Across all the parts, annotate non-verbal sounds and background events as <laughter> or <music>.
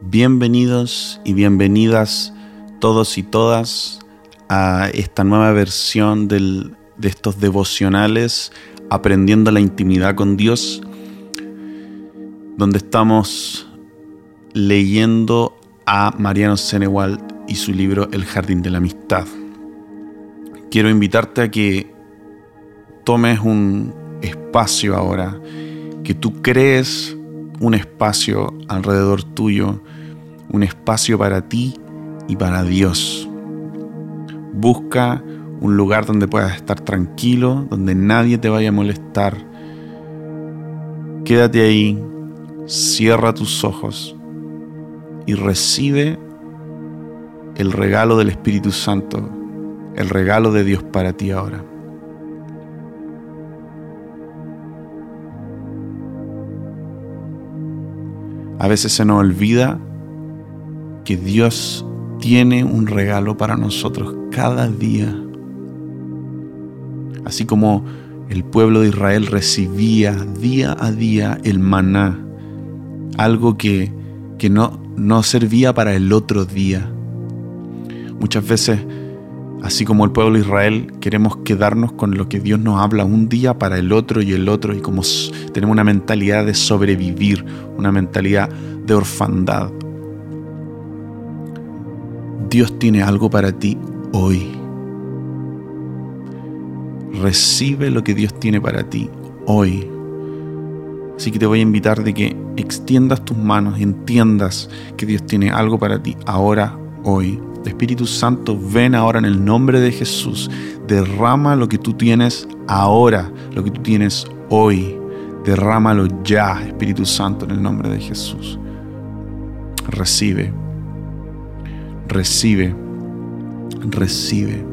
Bienvenidos y bienvenidas todos y todas a esta nueva versión de estos devocionales Aprendiendo la intimidad con Dios, donde estamos leyendo a Mariano Senewald y su libro El Jardín de la Amistad. Quiero invitarte a que tomes un espacio ahora, que tú crees un espacio alrededor tuyo, un espacio para ti y para Dios. Busca un lugar donde puedas estar tranquilo, donde nadie te vaya a molestar. Quédate ahí, cierra tus ojos y recibe el regalo del Espíritu Santo, el regalo de Dios para ti ahora. A veces se nos olvida que Dios tiene un regalo para nosotros cada día. Así como el pueblo de Israel recibía día a día el maná, algo que, que no, no servía para el otro día. Muchas veces Así como el pueblo de Israel, queremos quedarnos con lo que Dios nos habla un día para el otro y el otro, y como tenemos una mentalidad de sobrevivir, una mentalidad de orfandad. Dios tiene algo para ti hoy. Recibe lo que Dios tiene para ti hoy. Así que te voy a invitar de que extiendas tus manos entiendas que Dios tiene algo para ti ahora, hoy. Espíritu Santo, ven ahora en el nombre de Jesús. Derrama lo que tú tienes ahora, lo que tú tienes hoy. Derrámalo ya, Espíritu Santo, en el nombre de Jesús. Recibe, recibe, recibe.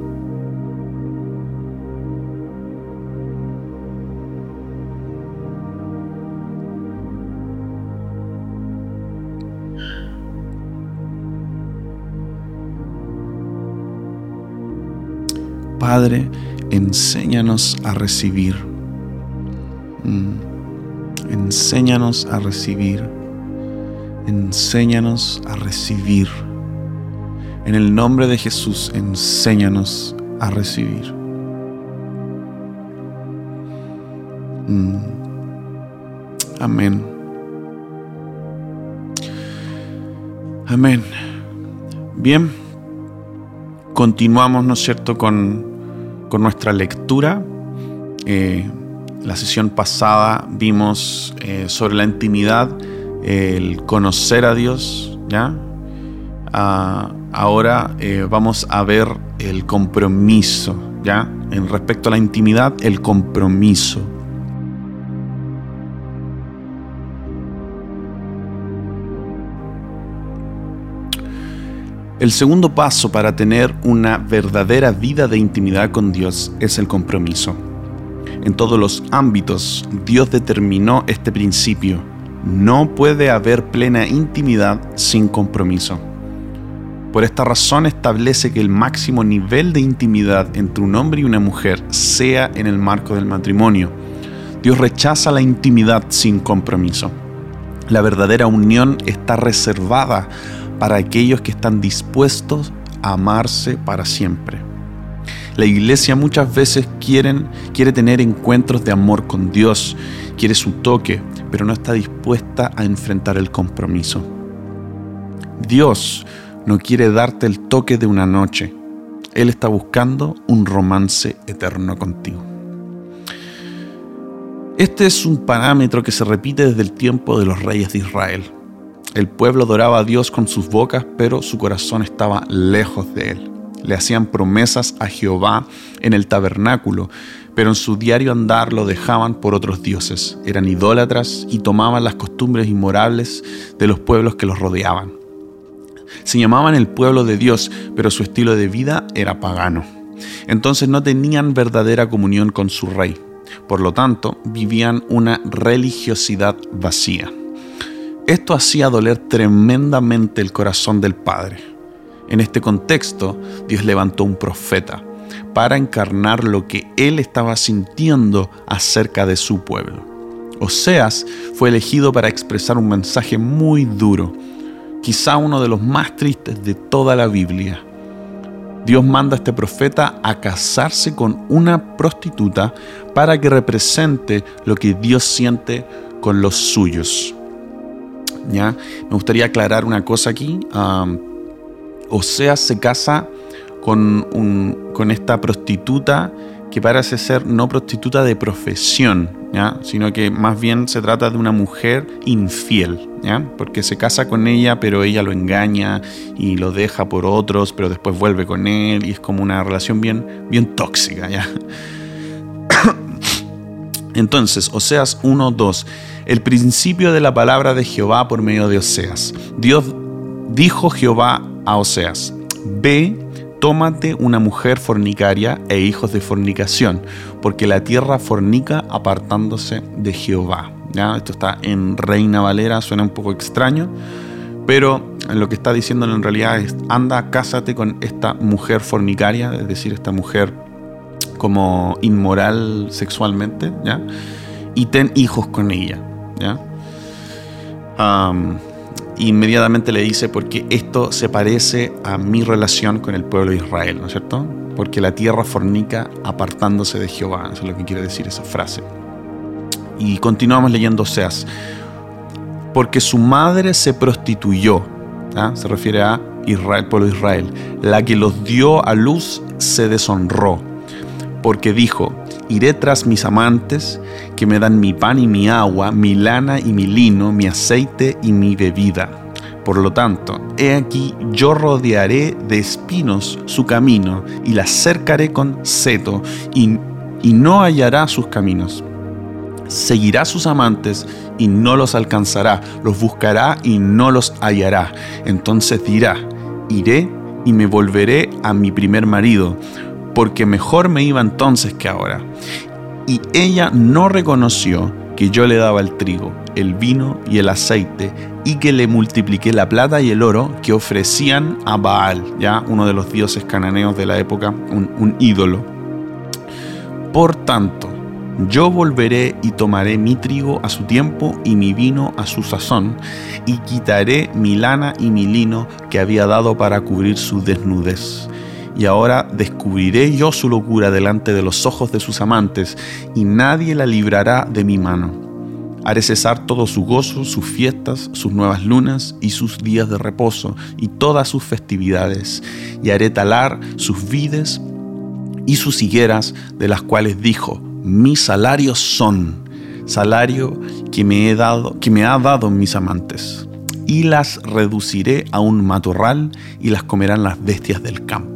Padre, enséñanos a recibir. Mm. Enséñanos a recibir. Enséñanos a recibir. En el nombre de Jesús, enséñanos a recibir. Mm. Amén. Amén. Bien, continuamos, ¿no es cierto?, con con nuestra lectura. Eh, la sesión pasada vimos eh, sobre la intimidad, el conocer a Dios, ¿ya? Ah, ahora eh, vamos a ver el compromiso, ¿ya? En respecto a la intimidad, el compromiso. El segundo paso para tener una verdadera vida de intimidad con Dios es el compromiso. En todos los ámbitos, Dios determinó este principio. No puede haber plena intimidad sin compromiso. Por esta razón establece que el máximo nivel de intimidad entre un hombre y una mujer sea en el marco del matrimonio. Dios rechaza la intimidad sin compromiso. La verdadera unión está reservada para aquellos que están dispuestos a amarse para siempre. La iglesia muchas veces quiere tener encuentros de amor con Dios, quiere su toque, pero no está dispuesta a enfrentar el compromiso. Dios no quiere darte el toque de una noche. Él está buscando un romance eterno contigo. Este es un parámetro que se repite desde el tiempo de los reyes de Israel. El pueblo adoraba a Dios con sus bocas, pero su corazón estaba lejos de él. Le hacían promesas a Jehová en el tabernáculo, pero en su diario andar lo dejaban por otros dioses. Eran idólatras y tomaban las costumbres inmorables de los pueblos que los rodeaban. Se llamaban el pueblo de Dios, pero su estilo de vida era pagano. Entonces no tenían verdadera comunión con su rey. Por lo tanto, vivían una religiosidad vacía. Esto hacía doler tremendamente el corazón del Padre. En este contexto, Dios levantó un profeta para encarnar lo que él estaba sintiendo acerca de su pueblo. Oseas fue elegido para expresar un mensaje muy duro quizá uno de los más tristes de toda la Biblia. Dios manda a este profeta a casarse con una prostituta para que represente lo que Dios siente con los suyos. ¿Ya? Me gustaría aclarar una cosa aquí. O sea, se casa con, un, con esta prostituta que parece ser no prostituta de profesión, sino que más bien se trata de una mujer infiel, ¿ya? porque se casa con ella, pero ella lo engaña y lo deja por otros, pero después vuelve con él y es como una relación bien, bien tóxica. ¿ya? <coughs> Entonces, Oseas 1.2, el principio de la palabra de Jehová por medio de Oseas. Dios dijo Jehová a Oseas, ve tómate una mujer fornicaria e hijos de fornicación, porque la tierra fornica apartándose de Jehová. ¿Ya? Esto está en Reina Valera, suena un poco extraño, pero lo que está diciendo en realidad es, anda, cásate con esta mujer fornicaria, es decir, esta mujer como inmoral sexualmente, ¿ya? y ten hijos con ella. ¿ya? Inmediatamente le dice, porque esto se parece a mi relación con el pueblo de Israel, ¿no es cierto? Porque la tierra fornica apartándose de Jehová, eso es lo que quiere decir esa frase. Y continuamos leyendo Oseas, porque su madre se prostituyó, ¿ah? se refiere a Israel, pueblo de Israel, la que los dio a luz se deshonró, porque dijo, iré tras mis amantes, que me dan mi pan y mi agua, mi lana y mi lino, mi aceite y mi bebida. Por lo tanto, he aquí yo rodearé de espinos su camino y la cercaré con seto y, y no hallará sus caminos. Seguirá sus amantes y no los alcanzará, los buscará y no los hallará. Entonces dirá, iré y me volveré a mi primer marido, porque mejor me iba entonces que ahora. Y ella no reconoció que yo le daba el trigo, el vino y el aceite, y que le multipliqué la plata y el oro que ofrecían a Baal, ya uno de los dioses cananeos de la época, un, un ídolo. Por tanto, yo volveré y tomaré mi trigo a su tiempo y mi vino a su sazón, y quitaré mi lana y mi lino que había dado para cubrir su desnudez y ahora descubriré yo su locura delante de los ojos de sus amantes, y nadie la librará de mi mano. Haré cesar todo su gozo, sus fiestas, sus nuevas lunas y sus días de reposo, y todas sus festividades, y haré talar sus vides y sus higueras, de las cuales dijo, mis salarios son, salario que me, he que me ha dado mis amantes, y las reduciré a un matorral, y las comerán las bestias del campo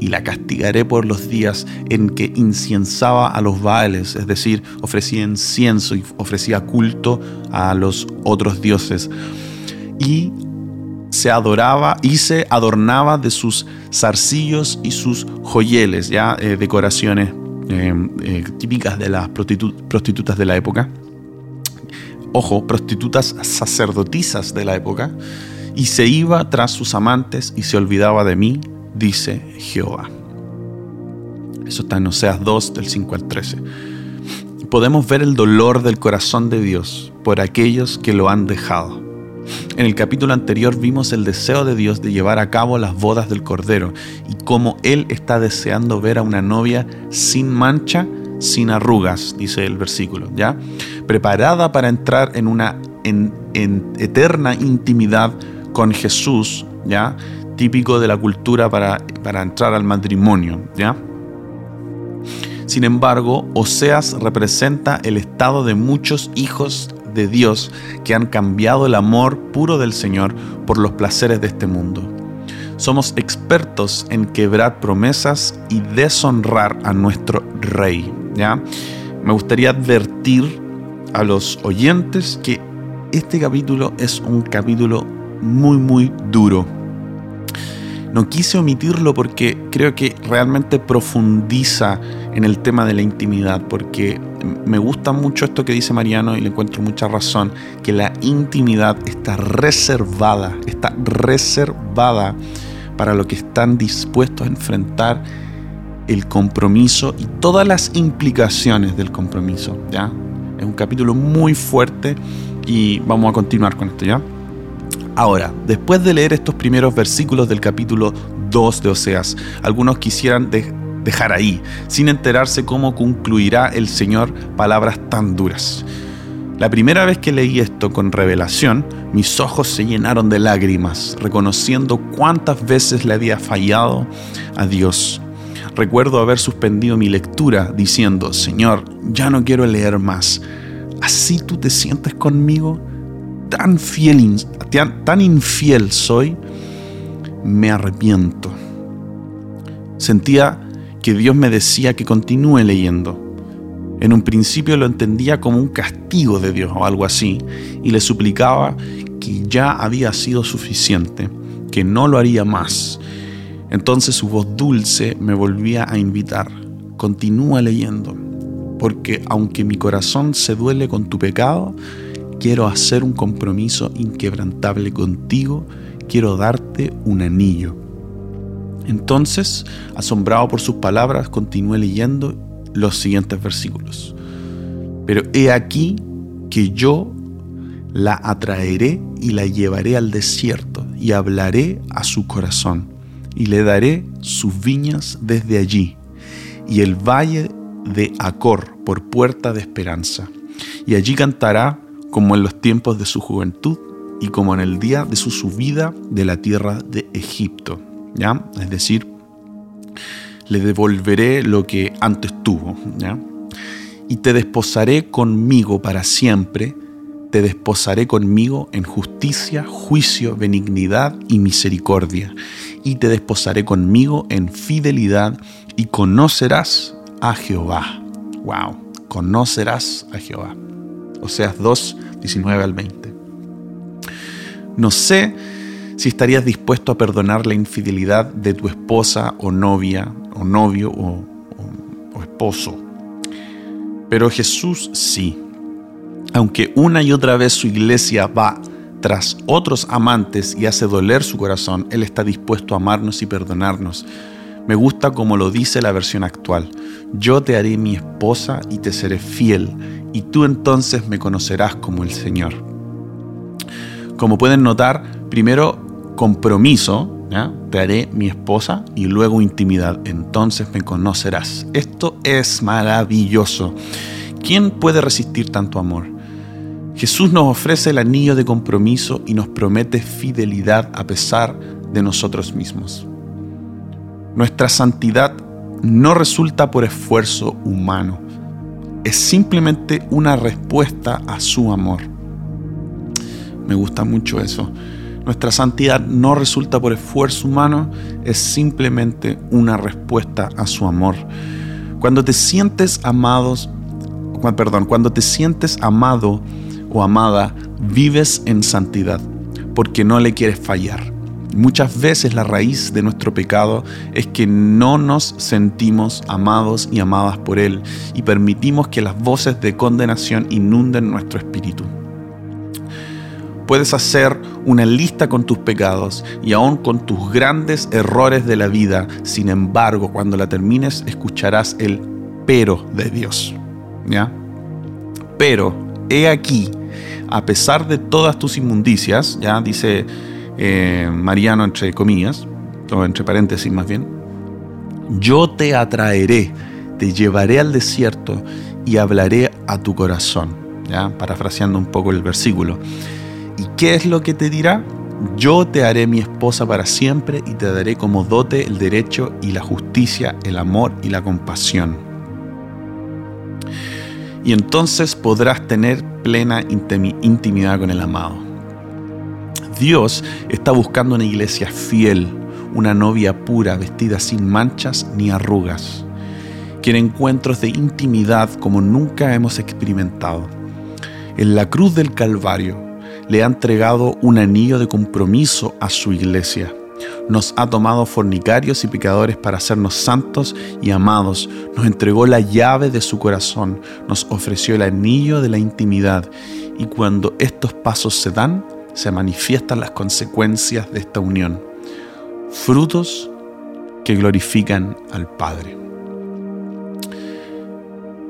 y la castigaré por los días en que inciensaba a los Baales, es decir, ofrecía incienso y ofrecía culto a los otros dioses. Y se adoraba y se adornaba de sus zarcillos y sus joyeles, ya eh, decoraciones eh, eh, típicas de las prostitutas de la época. Ojo, prostitutas sacerdotisas de la época. Y se iba tras sus amantes y se olvidaba de mí dice Jehová. Eso está en Oseas 2 del 5 al 13. Podemos ver el dolor del corazón de Dios por aquellos que lo han dejado. En el capítulo anterior vimos el deseo de Dios de llevar a cabo las bodas del Cordero y cómo Él está deseando ver a una novia sin mancha, sin arrugas, dice el versículo, ¿ya? Preparada para entrar en una en eterna intimidad con Jesús, ¿ya? Típico de la cultura para, entrar al matrimonio, ¿ya? Sin embargo, Oseas representa el estado de muchos hijos de Dios que han cambiado el amor puro del Señor por los placeres de este mundo. Somos expertos en quebrar promesas y deshonrar a nuestro rey, ¿ya? Me gustaría advertir a los oyentes que este capítulo es un capítulo muy muy duro no quise omitirlo porque creo que realmente profundiza en el tema de la intimidad, porque me gusta mucho esto que dice Mariano y le encuentro mucha razón, que la intimidad está reservada, está reservada para los que están dispuestos a enfrentar el compromiso y todas las implicaciones del compromiso, ¿ya? Es un capítulo muy fuerte y vamos a continuar con esto, ¿ya? Ahora, después de leer estos primeros versículos del capítulo 2 de Oseas, algunos quisieran dejar ahí, sin enterarse cómo concluirá el Señor palabras tan duras. La primera vez que leí esto con revelación, mis ojos se llenaron de lágrimas, reconociendo cuántas veces le había fallado a Dios. Recuerdo haber suspendido mi lectura diciendo, Señor, ya no quiero leer más. ¿Así tú te sientes conmigo? Tan fiel, tan infiel soy, me arrepiento. Sentía que Dios me decía que continúe leyendo. En un principio lo entendía como un castigo de Dios o algo así, y le suplicaba que ya había sido suficiente, que no lo haría más. Entonces su voz dulce me volvía a invitar, continúa leyendo, porque aunque mi corazón se duele con tu pecado, quiero hacer un compromiso inquebrantable contigo, quiero darte un anillo. Entonces, asombrado por sus palabras, continué leyendo los siguientes versículos. Pero he aquí que yo la atraeré y la llevaré al desierto y hablaré a su corazón y le daré sus viñas desde allí y el valle de Acor por puerta de esperanza. Y allí cantará como en los tiempos de su juventud y como en el día de su subida de la tierra de Egipto. ¿Ya? Es decir, le devolveré lo que antes tuvo. ¿ya? Y te desposaré conmigo para siempre, te desposaré conmigo en justicia, juicio, benignidad y misericordia. Y te desposaré conmigo en fidelidad y conocerás a Jehová. Wow, conocerás a Jehová. Oseas 2, 19 al 20. No sé si estarías dispuesto a perdonar la infidelidad de tu esposa o novia, o novio o, esposo. Pero Jesús sí. Aunque una y otra vez su iglesia va tras otros amantes y hace doler su corazón, Él está dispuesto a amarnos y perdonarnos. Me gusta como lo dice la versión actual. Yo te haré mi esposa y te seré fiel, y tú entonces me conocerás como el Señor. Como pueden notar, primero compromiso, te haré mi esposa y luego intimidad, entonces me conocerás. Esto es maravilloso. ¿Quién puede resistir tanto amor? Jesús nos ofrece el anillo de compromiso y nos promete fidelidad a pesar de nosotros mismos. Nuestra santidad no resulta por esfuerzo humano, es simplemente una respuesta a su amor. Me gusta mucho eso. Nuestra santidad no resulta por esfuerzo humano, es simplemente una respuesta a su amor. Cuando te sientes amados, perdón, cuando te sientes amado o amada, vives en santidad, porque no le quieres fallar. Muchas veces la raíz de nuestro pecado es que no nos sentimos amados y amadas por Él y permitimos que las voces de condenación inunden nuestro espíritu. Puedes hacer una lista con tus pecados y aún con tus grandes errores de la vida. Sin embargo, cuando la termines, escucharás el pero de Dios. ¿Ya? Pero, he aquí, a pesar de todas tus inmundicias, ya dice eh, Mariano entre comillas, o entre paréntesis más bien, yo te atraeré, te llevaré al desierto y hablaré a tu corazón. ¿ya? Parafraseando un poco el versículo. ¿Y qué es lo que te dirá? Yo te haré mi esposa para siempre y te daré como dote el derecho y la justicia, el amor y la compasión. Y entonces podrás tener plena intimidad con el amado. Dios está buscando una iglesia fiel, una novia pura, vestida sin manchas ni arrugas. Quiere encuentros de intimidad como nunca hemos experimentado. En la cruz del Calvario, le ha entregado un anillo de compromiso a su iglesia. Nos ha tomado fornicarios y pecadores para hacernos santos y amados. Nos entregó la llave de su corazón. Nos ofreció el anillo de la intimidad. Y cuando estos pasos se dan, se manifiestan las consecuencias de esta unión. Frutos que glorifican al Padre.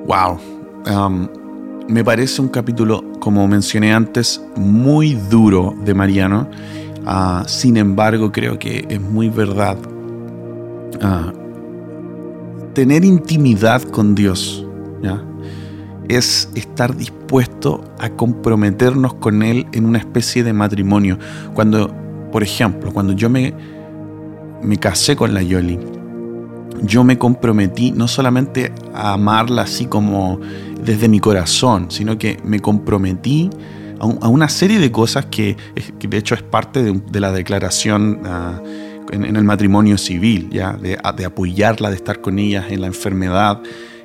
Wow. Um, me parece un capítulo, como mencioné antes, muy duro de Mariano Ah, sin embargo, creo que es muy verdad. Ah, tener intimidad con Dios es estar dispuesto a comprometernos con Él en una especie de matrimonio. Cuando, por ejemplo, cuando yo me, me casé con la Yoli, yo me comprometí no solamente a amarla así como desde mi corazón, sino que me comprometí a, una serie de cosas que, de hecho es parte de, la declaración ah, en, el matrimonio civil, ¿ya? De, apoyarla, de estar con ella en la enfermedad,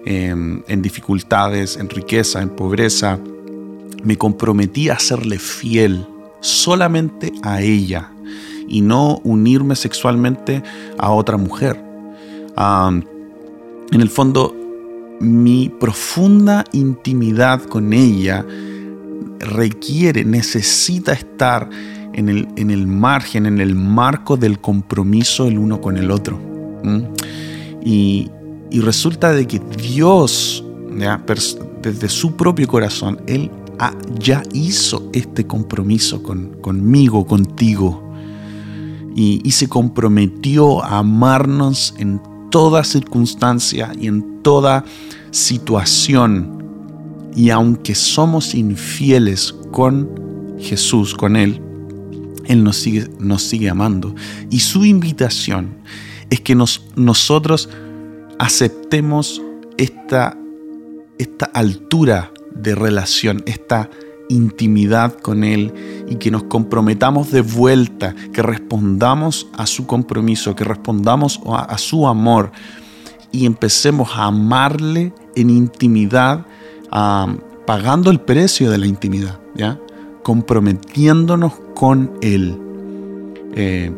em, en dificultades, en riqueza, en pobreza. Me comprometí a serle fiel solamente a ella y no unirme sexualmente a otra mujer. en el fondo, mi profunda intimidad con ella requiere, necesita estar en el, en el margen, en el marco del compromiso el uno con el otro. Y, resulta de que Dios, desde su propio corazón, Él ya hizo este compromiso con, conmigo, contigo. Y, y se comprometió a amarnos en toda circunstancia y en toda situación y aunque somos infieles con Jesús, con Él, Él nos sigue, nos sigue amando. Y su invitación es que nos, nosotros aceptemos esta, esta altura de relación, esta intimidad con Él y que nos comprometamos de vuelta, que respondamos a su compromiso, que respondamos a su amor y empecemos a amarle en intimidad pagando el precio de la intimidad, ¿ya? comprometiéndonos con Él. Eh,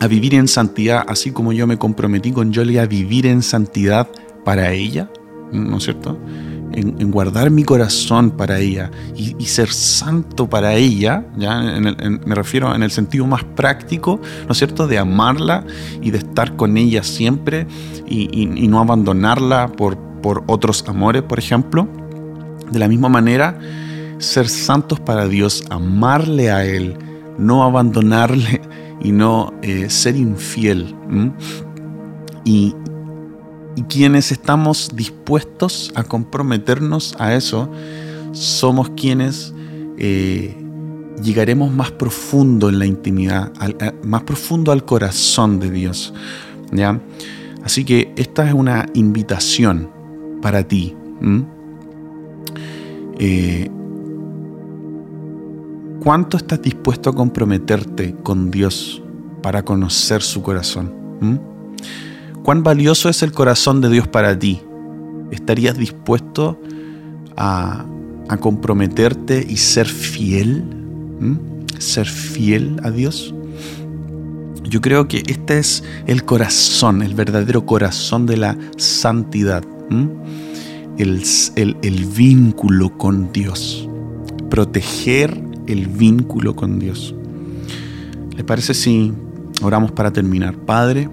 a vivir en santidad, así como yo me comprometí con Jolie a vivir en santidad para ella, ¿no es cierto? En, guardar mi corazón para ella y, ser santo para ella, ¿ya? me refiero en el sentido más práctico, ¿no es cierto?, de amarla y de estar con ella siempre y, y no abandonarla por, por otros amores, por ejemplo. De la misma manera, ser santos para Dios, amarle a Él, no abandonarle y no eh, ser infiel. Y, quienes estamos dispuestos a comprometernos a eso, somos quienes eh, llegaremos más profundo en la intimidad, más profundo al corazón de Dios. ¿ya? Así que esta es una invitación para ti. ¿Cuánto estás dispuesto a comprometerte con Dios para conocer su corazón? ¿Mm? ¿Cuán valioso es el corazón de Dios para ti? ¿Estarías dispuesto a, comprometerte y ser fiel? ¿Mm? ¿Ser fiel a Dios? Yo creo que este es el corazón, el verdadero corazón de la santidad. ¿Mm? el, vínculo con Dios. Proteger el vínculo con Dios. ¿Le parece si oramos para terminar? Padre,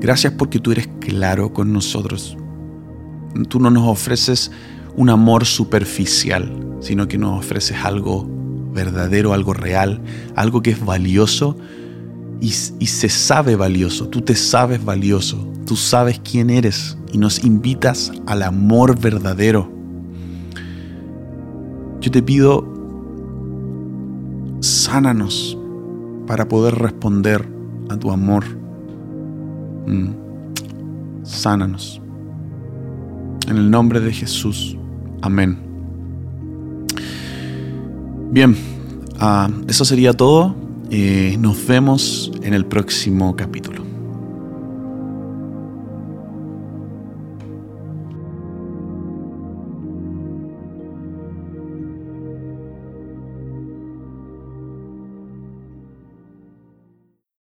gracias porque tú eres claro con nosotros. Tú no nos ofreces un amor superficial, sino que nos ofreces algo verdadero, algo real, algo que es valioso y, se sabe valioso. Tú te sabes valioso, tú sabes quién eres y nos invitas al amor verdadero. Yo te pido, sánanos para poder responder a tu amor. Mm. Sánanos. En el nombre de Jesús. Amén. Bien, ah, eso sería todo. Eh, nos vemos en el próximo capítulo.